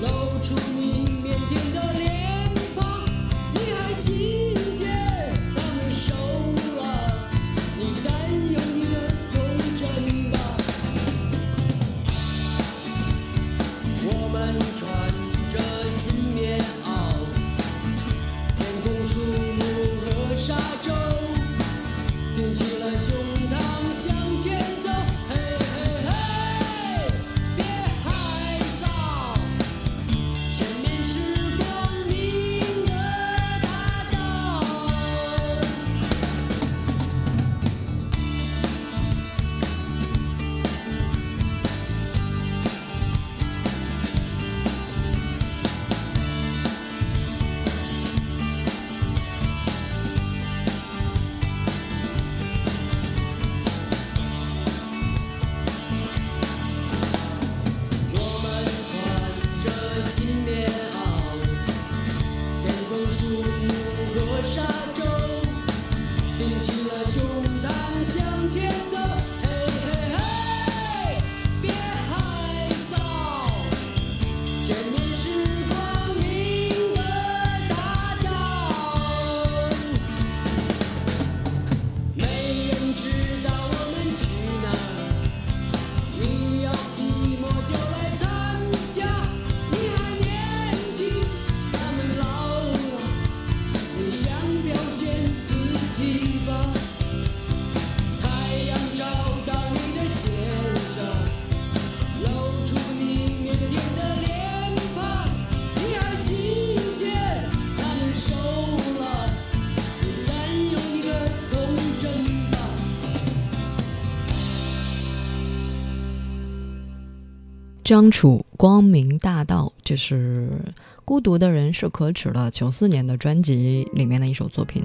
露出你腼腆的张楚《光明大道》就是《孤独的人是可耻的》九四年的专辑里面的一首作品。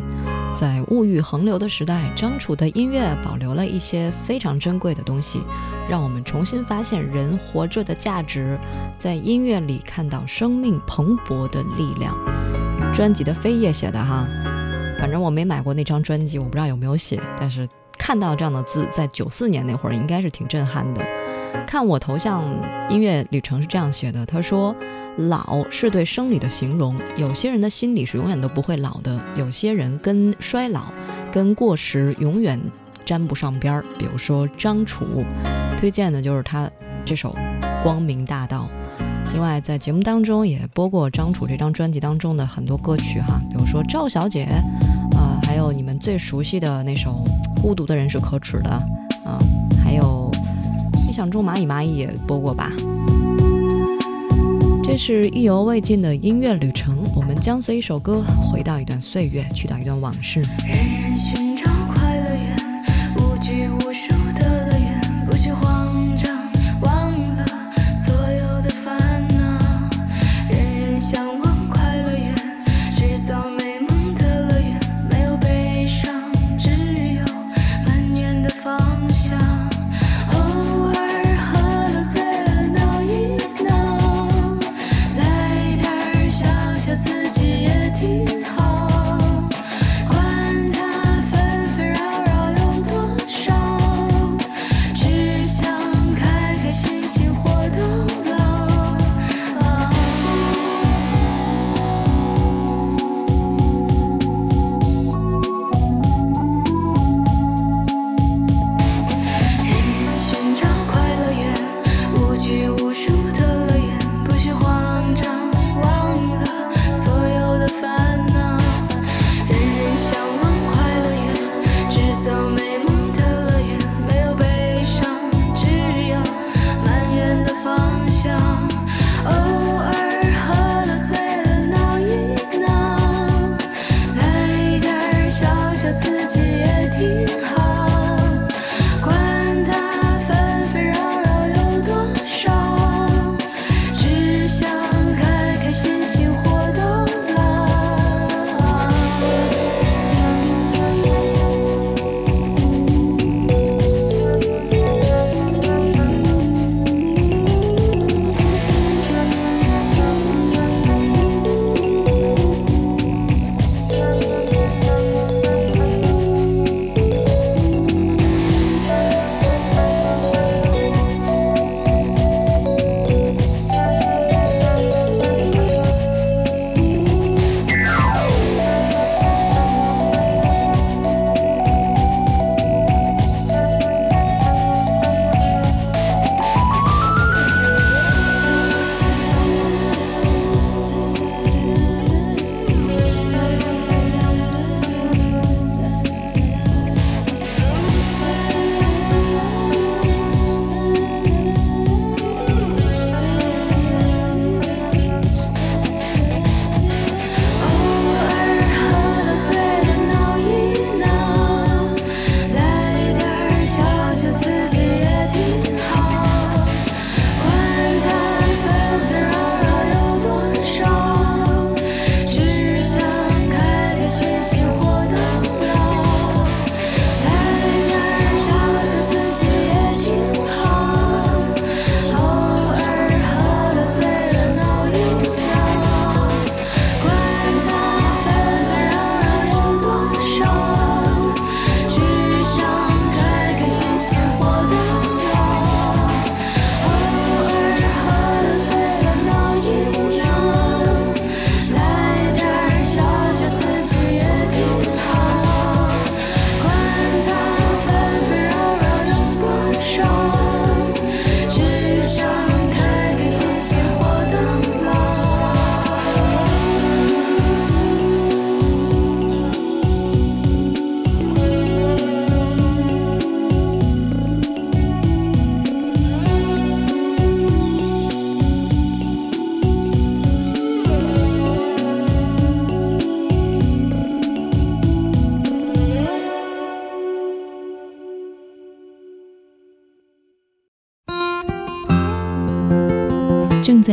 在物欲横流的时代，张楚的音乐保留了一些非常珍贵的东西，让我们重新发现人活着的价值，在音乐里看到生命蓬勃的力量。专辑的扉页写的哈，反正我没买过那张专辑，我不知道有没有写，但是看到这样的字，在九四年那会儿应该是挺震撼的。看我头像，音乐旅程是这样写的。他说：“老是对生理的形容，有些人的心理是永远都不会老的，有些人跟衰老、跟过时永远沾不上边儿。比如说张楚，推荐的就是他这首《光明大道》。另外，在节目当中也播过张楚这张专辑当中的很多歌曲哈，比如说《赵小姐》，啊，还有你们最熟悉的那首《孤独的人是可耻的》，啊，还有。想中蚂蚁蚂蚁也播过吧？这是意犹未尽的音乐旅程，我们将随一首歌回到一段岁月，去到一段往事。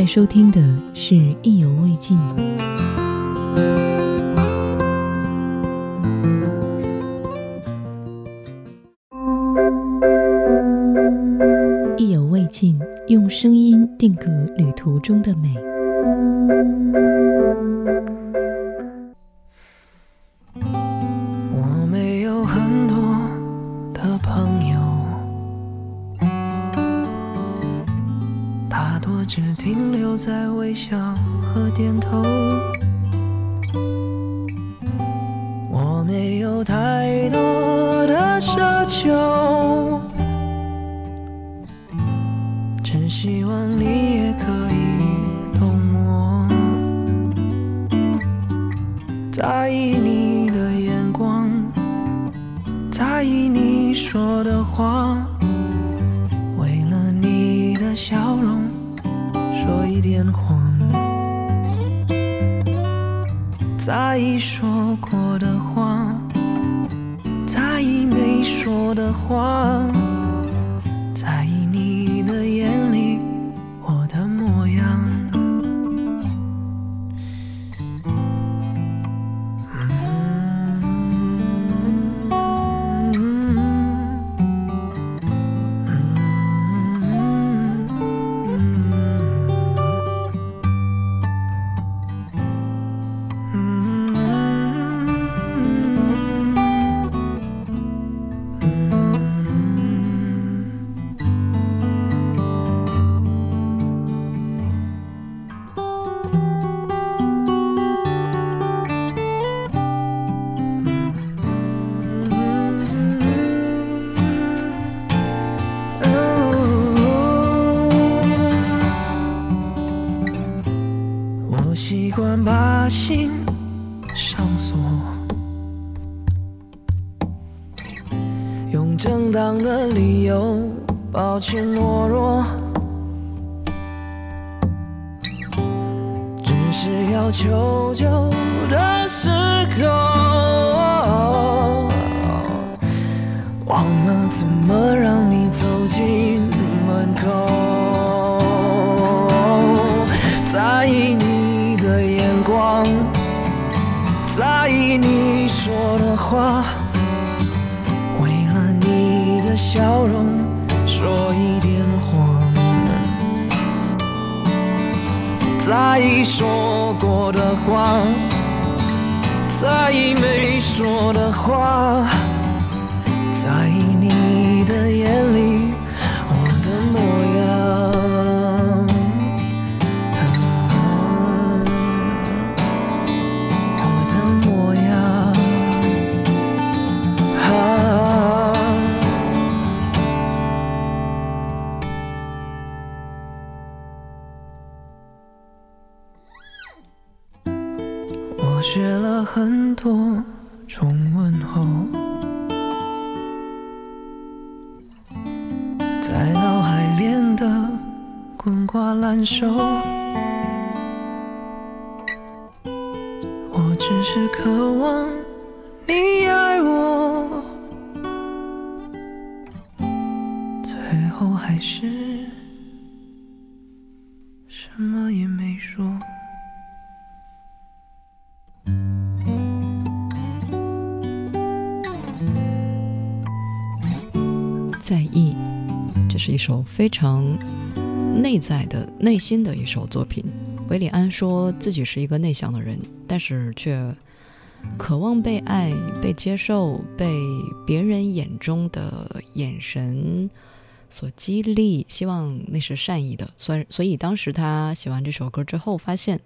收听的是意犹未尽。意犹未尽用声音定格旅途中的美。在意你的眼光，在意你说的话，为了你的笑容，说一点谎。在意说过的话，在意没说的话。忘了怎么让你走进门口在意你的眼光在意你说的话。为了你的笑容说一点谎在意说过的话在意没说的话。quietly 我只是渴望你爱我最后还是什么也没说。在意这是一首非常内在的、内心的一首作品。韦礼安说自己是一个内向的人，但是却渴望被爱、被接受、被别人眼中的眼神所激励，希望那是善意的。所以，所以当时他写完这首歌之后，发现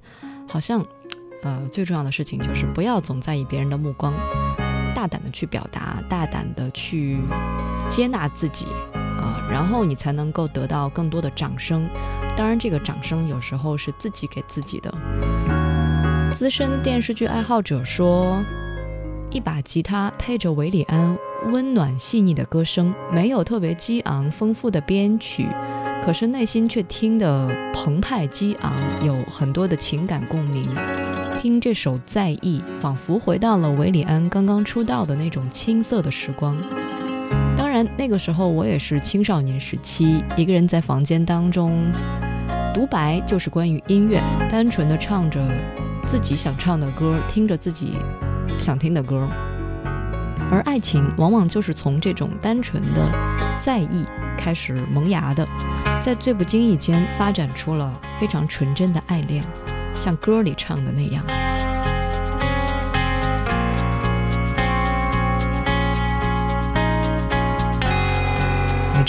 好像，呃，最重要的事情就是不要总在意别人的目光。大胆的去表达，大胆的去接纳自己，然后你才能够得到更多的掌声。当然，这个掌声有时候是自己给自己的。资深电视剧爱好者说，一把吉他配着韦礼安温暖细腻的歌声，没有特别激昂丰富的编曲，可是内心却听得澎湃激昂，有很多的情感共鸣。听这首《在意》，仿佛回到了韦礼安刚刚出道的那种青涩的时光。那个时候我也是青少年时期，一个人在房间当中，独白就是关于音乐，单纯的唱着自己想唱的歌，听着自己想听的歌。而爱情往往就是从这种单纯的在意开始萌芽的，在最不经意间发展出了非常纯真的爱恋。像歌里唱的那样。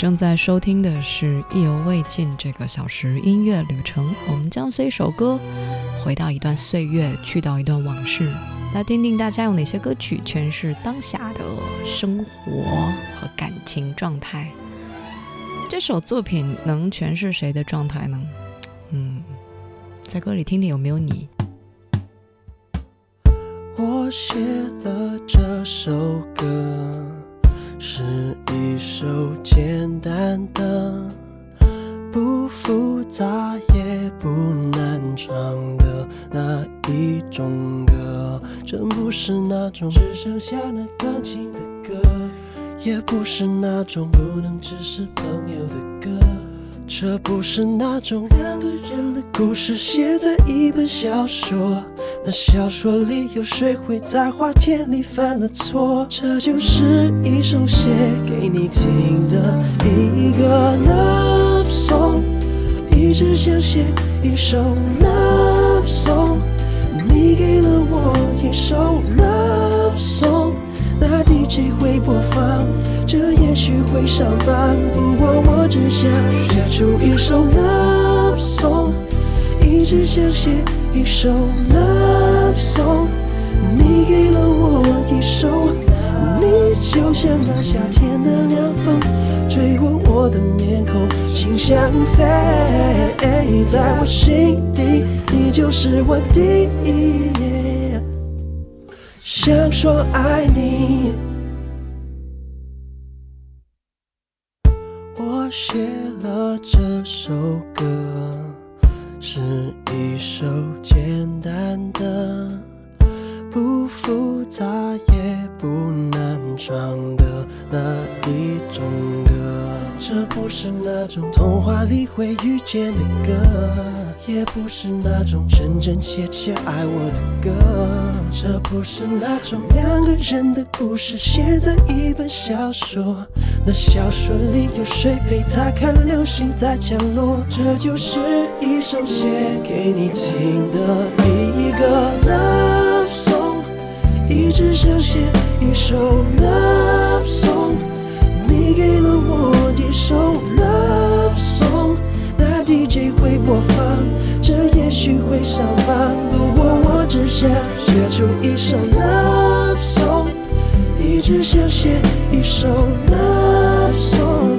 正在收听的是《意犹未尽》这个小时音乐旅程，我们将随一首歌回到一段岁月，去到一段往事，来听听大家用哪些歌曲诠释当下的生活和感情状态。这首作品能诠释谁的状态呢？嗯。在歌里听听有没有你？我写了这首歌，是一首简单的、不复杂也不难唱的那一种歌。真不是那种只剩下那钢琴的歌，也不是那种不能只是朋友的歌。这不是那种两个人的故事，写在一本小说。那小说里有谁会在花田里犯了错？这就是一首写给你听的一个 love song，一直想写一首 love song，你给了我一首 love song。那 DJ 会播放，这也许会上榜。不过我只想写出一首 love song，一直想写一首 love song。你给了我一首，你就像那夏天的凉风，吹过我的面孔，心像飞。在我心底，你就是我第一。想说爱你，是那种真真切切爱我的歌，这不是那种两个人的故事，写在一本小说。那小说里有谁陪他看流星在降落？这就是一首写给你听的第一个 love song，一直想写一首 love song，你给了我一首 love song 那。DJ 会播放，这许会上榜。不过我只想写出一首 love song，一直想写一首 love song。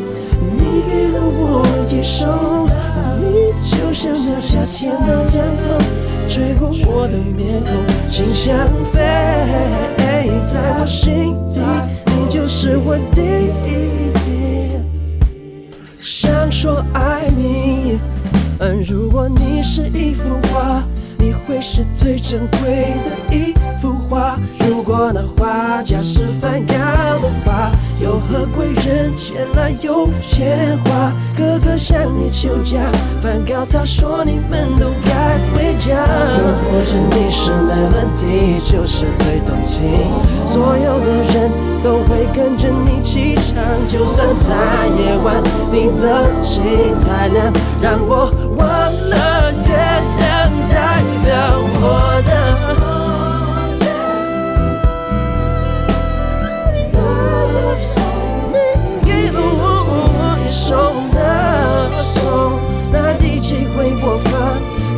你给了我一首，你就像那夏天的凉风，吹过我的面孔，心像飞。在我心底，你就是我第一。想说爱你。嗯，如果你是一幅画，你会是最珍贵的一幅画。如果那画家是梵高的画，有何贵人前来有钱花，哥哥向你求嫁，梵高他说你们都该回家。或者你是没问题，就是最动情，所有的人都会跟着你起唱，就算在夜晚，你的心太亮，让我。我的。Love song，你给了我一首。Love song，那 DJ 会播放，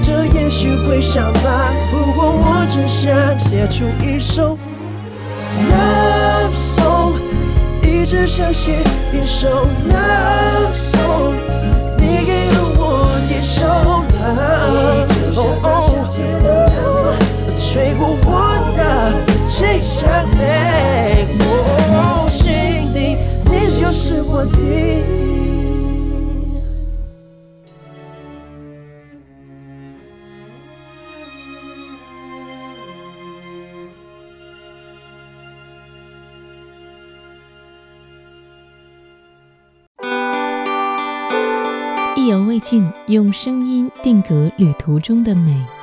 这也许会伤疤。不过我只想写出一首 Love song，一直想写一首 Love song，你给了我一首。你就像一只过我的心上飞？oh 心里你就是我第一用声音定格旅途中的美。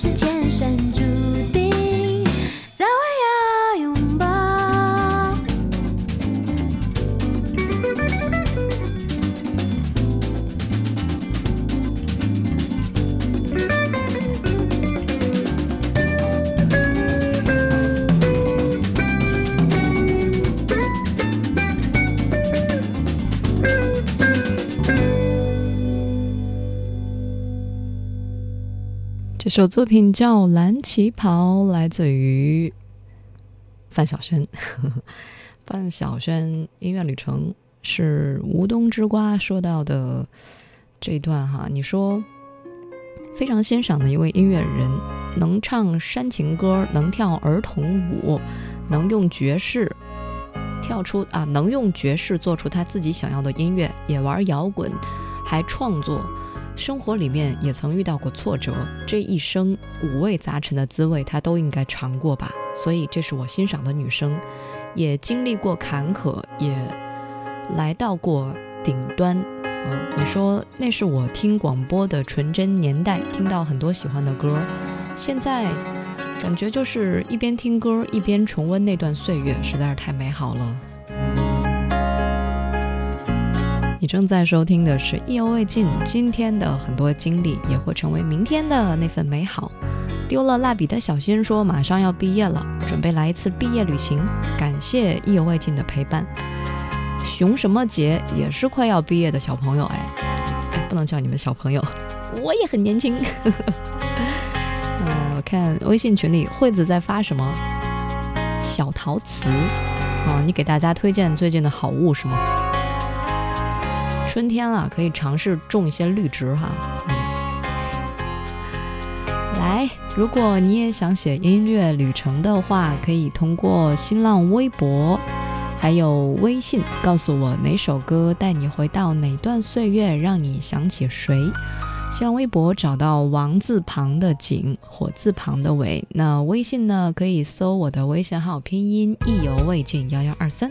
时间深。首作品叫《蓝旗袍》，来自于范晓萱。范晓萱音乐旅程是吴东之瓜说到的这一段哈，你说非常欣赏的一位音乐人，能唱煽情歌，能跳儿童舞，能用爵士跳出啊，能用爵士做出他自己想要的音乐，也玩摇滚，还创作。生活里面也曾遇到过挫折，这一生五味杂陈的滋味，她都应该尝过吧。所以，这是我欣赏的女生，也经历过坎坷，也来到过顶端。嗯，你说那是我听广播的纯真年代，听到很多喜欢的歌。现在感觉就是一边听歌一边重温那段岁月，实在是太美好了。你正在收听的是意犹未尽，今天的很多经历也会成为明天的那份美好。丢了蜡笔的小新说：“马上要毕业了，准备来一次毕业旅行。感谢意犹未尽的陪伴。”熊什么杰也是快要毕业的小朋友哎，不能叫你们小朋友，我也很年轻。嗯，我看微信群里惠子在发什么小陶瓷啊？你给大家推荐最近的好物是吗？春天了，可以尝试种一些绿植哈。嗯，来，如果你也想写音乐旅程的话，可以通过新浪微博还有微信告诉我哪首歌带你回到哪段岁月，让你想起谁。新浪微博找到王字旁的景，火字旁的伟。那微信呢，可以搜我的微信号拼音意犹未尽幺幺二三。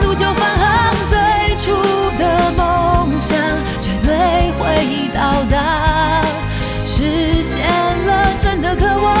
真的渴望，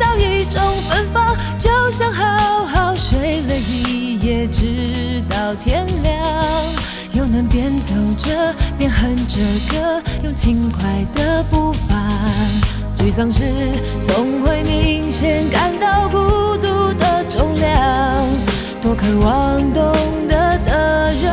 到一种芬芳，就像好好睡了一夜，直到天亮，又能边走着边哼着歌，用轻快的步伐。沮丧时总会明显感到孤独的重量，多渴望懂得的人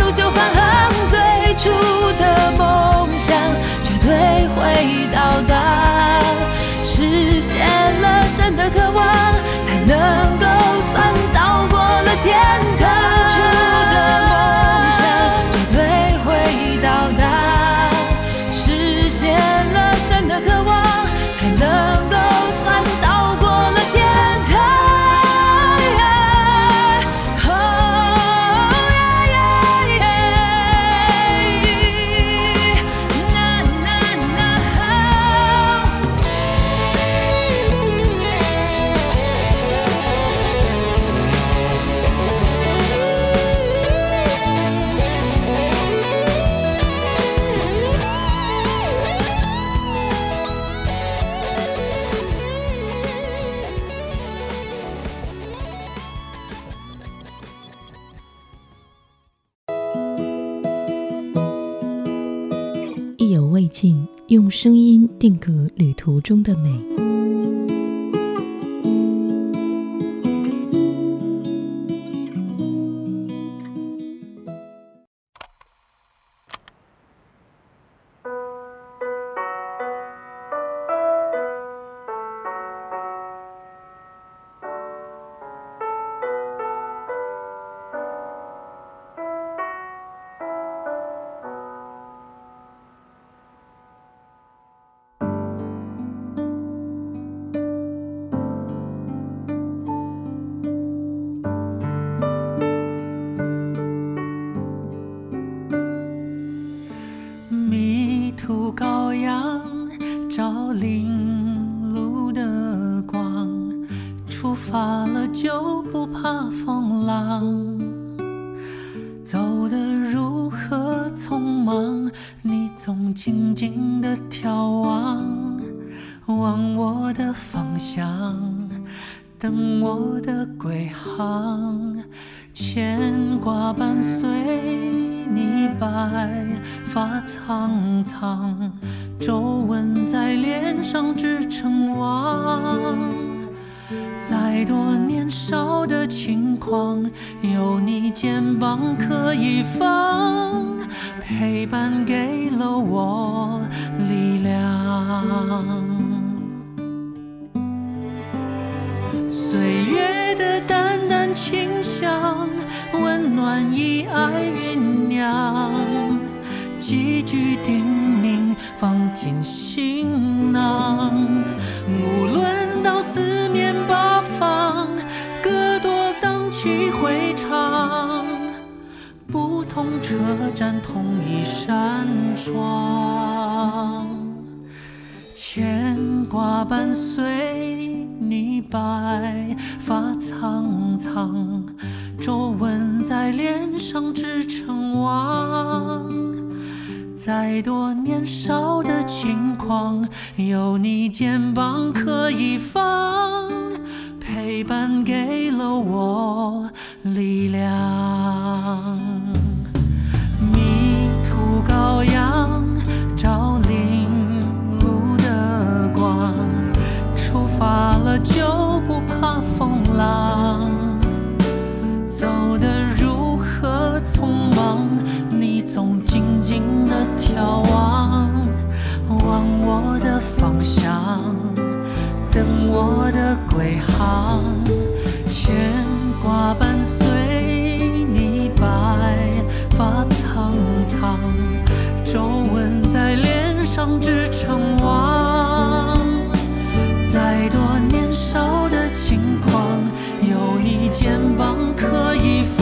声音定格旅途中的美。白发苍苍，皱纹在脸上织成网。再多年少的轻狂，有你肩膀可以放，陪伴给了我力量。迷途羔羊发了就不怕风浪。走得如何匆忙，你总静静的眺望，望我的方向，等我的归航，牵挂伴随你白发苍苍，皱纹在脸上织成网。再多年少的轻狂，有你肩膀可以放。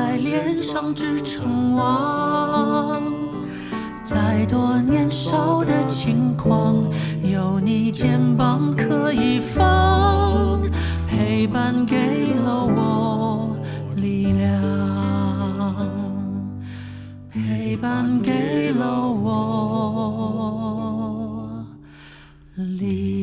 在脸上织成网。再多年少的轻狂，有你肩膀可以放，陪伴给了我力量，陪伴给了我力量。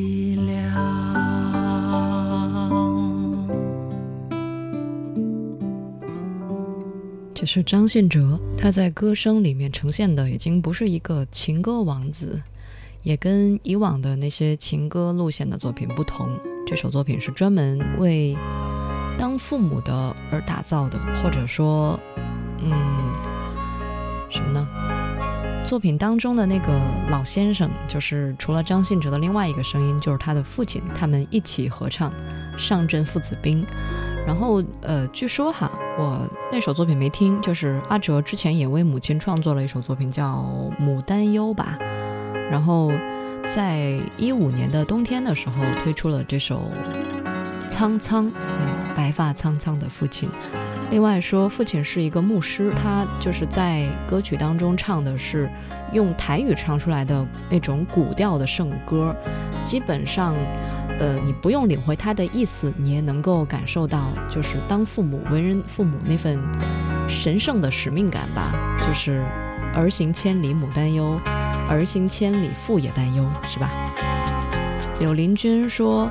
是张信哲，他在歌声里面呈现的已经不是一个情歌王子，也跟以往的那些情歌路线的作品不同。这首作品是专门为当父母的而打造的，或者说，嗯，什么呢？作品当中的那个老先生，就是除了张信哲的另外一个声音，就是他的父亲，他们一起合唱《上阵父子兵》。然后，呃，据说哈，我那首作品没听，就是阿哲之前也为母亲创作了一首作品叫《牡丹忧》吧。然后，在一五年的冬天的时候推出了这首《苍苍》，嗯，白发苍苍的父亲。另外说，父亲是一个牧师，他就是在歌曲当中唱的是用台语唱出来的那种古调的圣歌，基本上。呃，你不用领会他的意思，你也能够感受到，就是当父母、为人父母那份神圣的使命感吧。就是儿行千里母担忧，儿行千里父也担忧，是吧？柳林君说，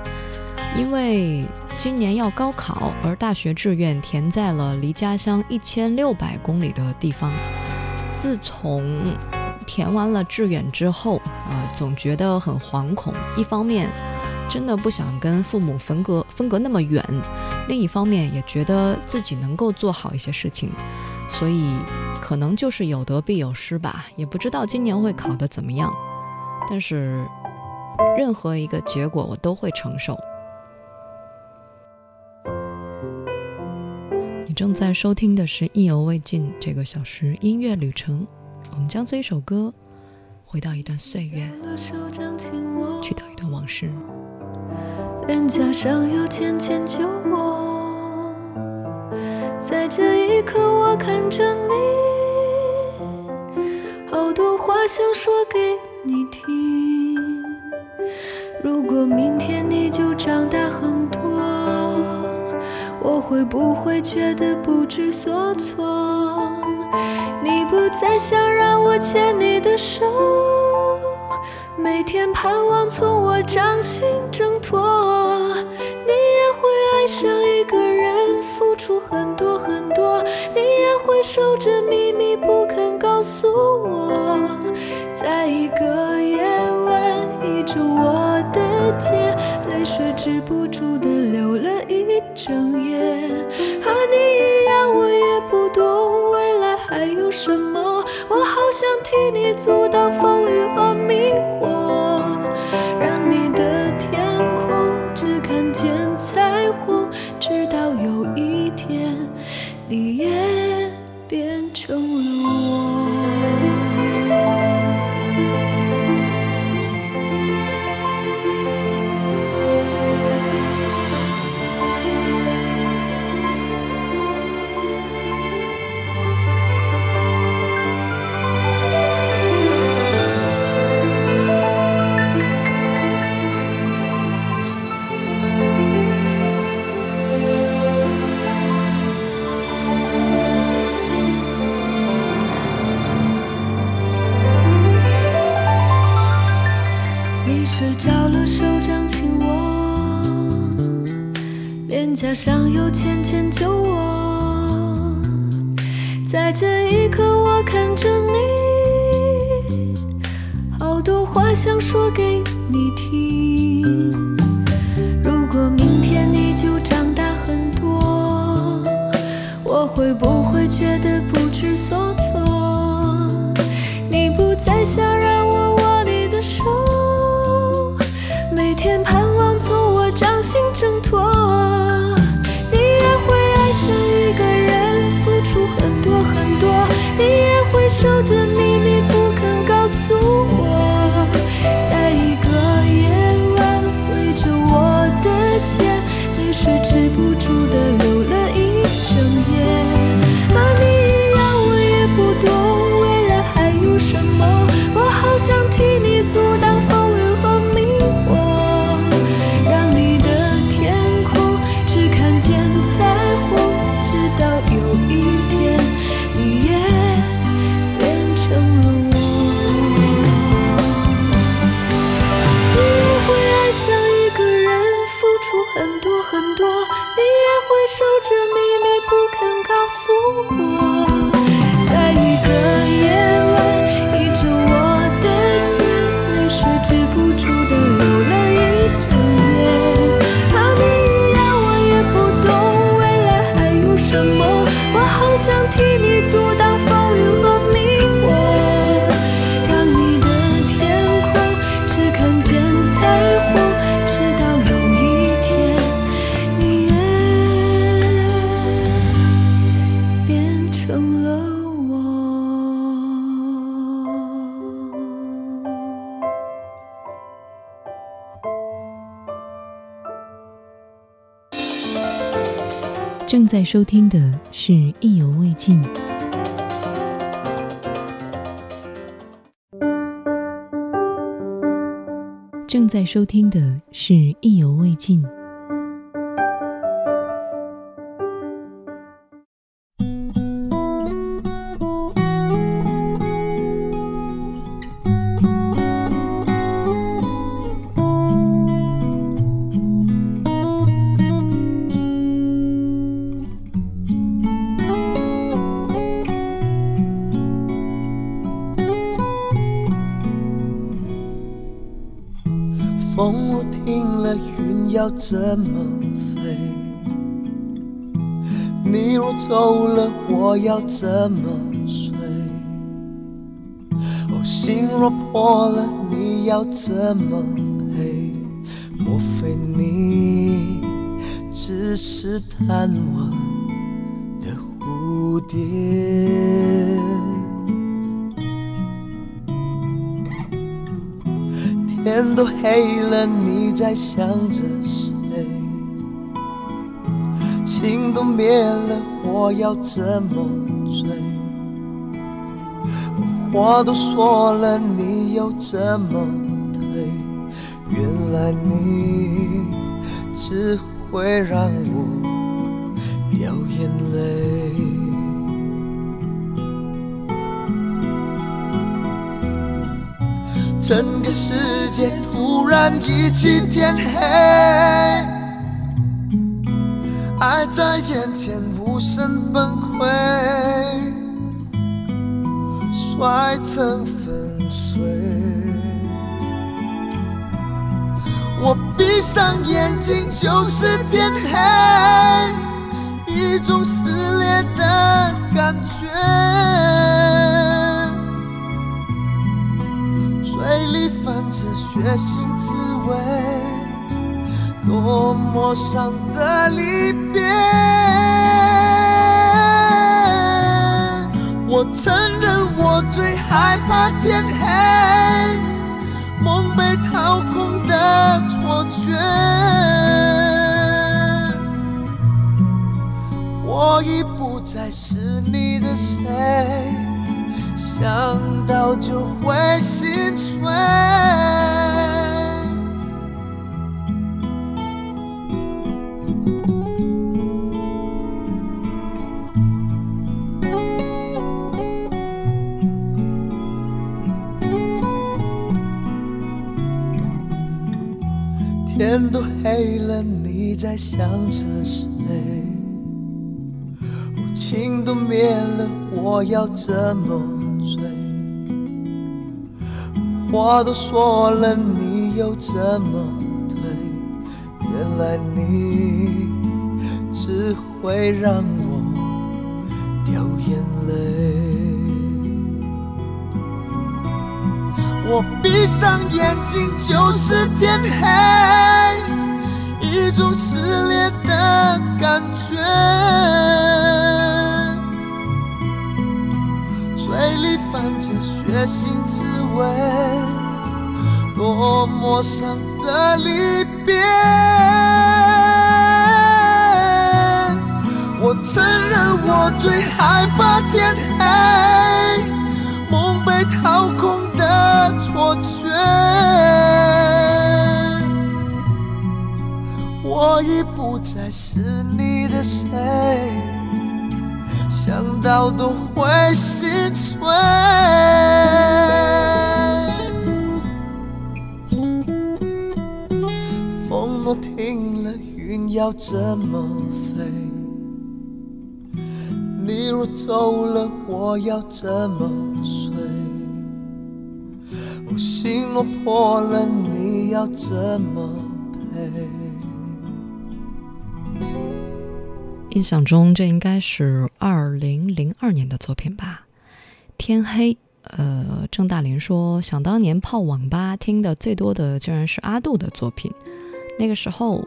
因为今年要高考，而大学志愿填在了离家乡一千六百公里的地方。自从填完了志愿之后，啊、总觉得很惶恐。一方面，真的不想跟父母分隔分隔那么远，另一方面也觉得自己能够做好一些事情，所以可能就是有得必有失吧。也不知道今年会考得怎么样，但是任何一个结果我都会承受。正在收听的是《意犹未尽》这个小时音乐旅程，我们将这一首歌回到一段岁月，去到一段往事。脸颊上有浅浅酒窝，在这一刻，我看着你，好多话想说给你听。如果明天你就长大很多，我会不会觉得不知所措？你不再想让我牵你的手。每天盼望从我掌心挣脱，你也会爱上一个人，付出很多很多，你也会守着秘密不肯告诉我，在一个夜晚倚着我的肩，泪水止不住的流了一整夜，和你一样，我也不懂未来还有什么，我好想替你阻挡风雨和迷惑，加上有浅浅酒窝。在这一刻，我看着你，好多话想说给你听。如果明天你就长大很多，我会不会觉得不知所措？你不再想收听的是《意犹未尽》。正在收听的是《意犹未尽》。要怎么飞？你若走了，我要怎么睡？哦，心若破了，你要怎么赔？莫非你只是贪玩的蝴蝶？都黑了，你在想着谁？情都灭了，我要怎么追？话都说了，你又怎么退？原来你只会让我掉眼泪。整个世界突然一起天黑，爱在眼前无声崩溃，摔成粉碎。我闭上眼睛就是天黑，一种撕裂的感觉。这血腥滋味，多么伤的离别。我承认我最害怕天黑，梦被掏空的错觉。我已不再是你的谁。想到就会心碎。天都黑了，你在想着谁？情都灭了，我要怎么？话都说了，你又怎么退？原来你只会让我掉眼泪。我闭上眼睛就是天黑，一种撕裂的感觉。里泛着血腥滋味，多么伤的离别。我承认我最害怕天黑，梦被掏空的错觉。我已不再是你的谁。想到都会心碎。风若停了，云要怎么飞？你若走了，我要怎么睡？心若破了，你要怎么陪？印象中，这应该是二零零二年的作品吧，《天黑》。呃，郑大林说，想当年泡网吧听的最多的，竟然是阿杜的作品。那个时候，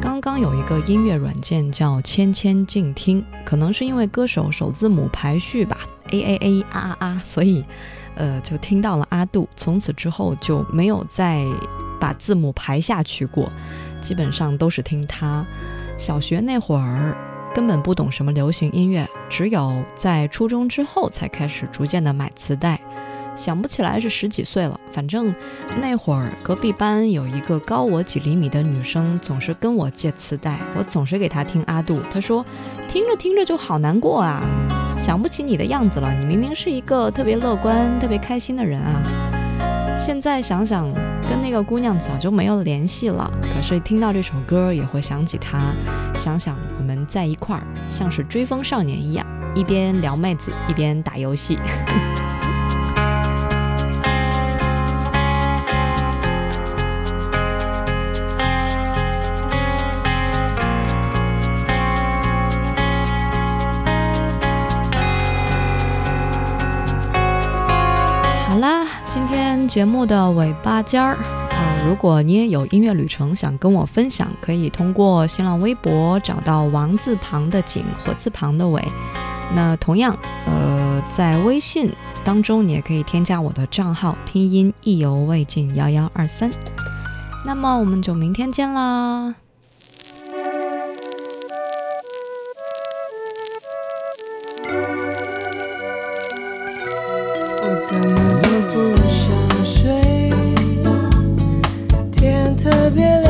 刚刚有一个音乐软件叫“千千静听”，可能是因为歌手首字母排序吧，A A A 啊啊啊，所以，呃，就听到了阿杜。从此之后就没有再把字母排下去过，基本上都是听他。小学那会儿。根本不懂什么流行音乐，只有在初中之后才开始逐渐的买磁带。想不起来是十几岁了，反正那会儿隔壁班有一个高我几厘米的女生，总是跟我借磁带，我总是给她听阿杜。她说听着听着就好难过啊，想不起你的样子了，你明明是一个特别乐观、特别开心的人啊。现在想想，跟那个姑娘早就没有联系了。可是听到这首歌，也会想起她。想想我们在一块儿，像是追风少年一样，一边撩妹子，一边打游戏。节目的尾巴尖儿啊，如果你也有音乐旅程想跟我分享，可以通过新浪微博找到王字旁的景，火字旁的伟。那同样，呃，在微信当中，你也可以添加我的账号，拼音意犹未尽幺幺二三。那么我们就明天见啦。我怎么都不想。特别